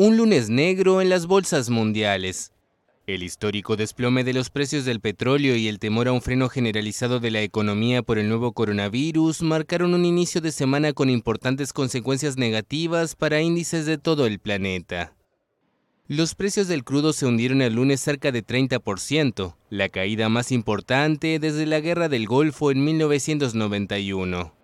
Un lunes negro en las bolsas mundiales. El histórico desplome de los precios del petróleo y el temor a un freno generalizado de la economía por el nuevo coronavirus marcaron un inicio de semana con importantes consecuencias negativas para índices de todo el planeta. Los precios del crudo se hundieron el lunes cerca de 30%, la caída más importante desde la Guerra del Golfo en 1991.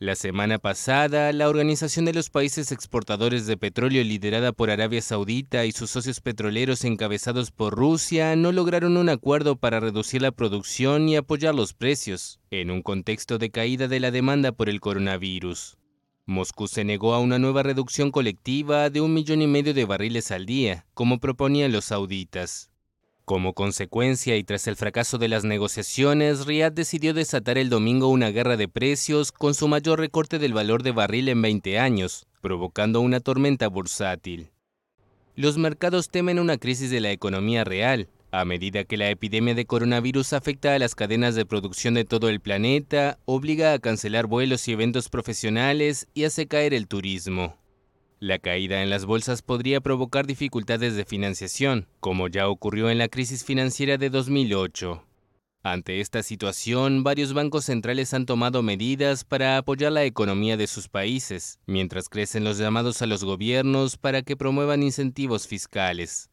La semana pasada, la Organización de los Países Exportadores de Petróleo liderada por Arabia Saudita y sus socios petroleros encabezados por Rusia no lograron un acuerdo para reducir la producción y apoyar los precios, en un contexto de caída de la demanda por el coronavirus. Moscú se negó a una nueva reducción colectiva de un millón y medio de barriles al día, como proponían los sauditas. Como consecuencia y tras el fracaso de las negociaciones, Riyadh decidió desatar el domingo una guerra de precios con su mayor recorte del valor de barril en 20 años, provocando una tormenta bursátil. Los mercados temen una crisis de la economía real, a medida que la epidemia de coronavirus afecta a las cadenas de producción de todo el planeta, obliga a cancelar vuelos y eventos profesionales y hace caer el turismo. La caída en las bolsas podría provocar dificultades de financiación, como ya ocurrió en la crisis financiera de 2008. Ante esta situación, varios bancos centrales han tomado medidas para apoyar la economía de sus países, mientras crecen los llamados a los gobiernos para que promuevan incentivos fiscales.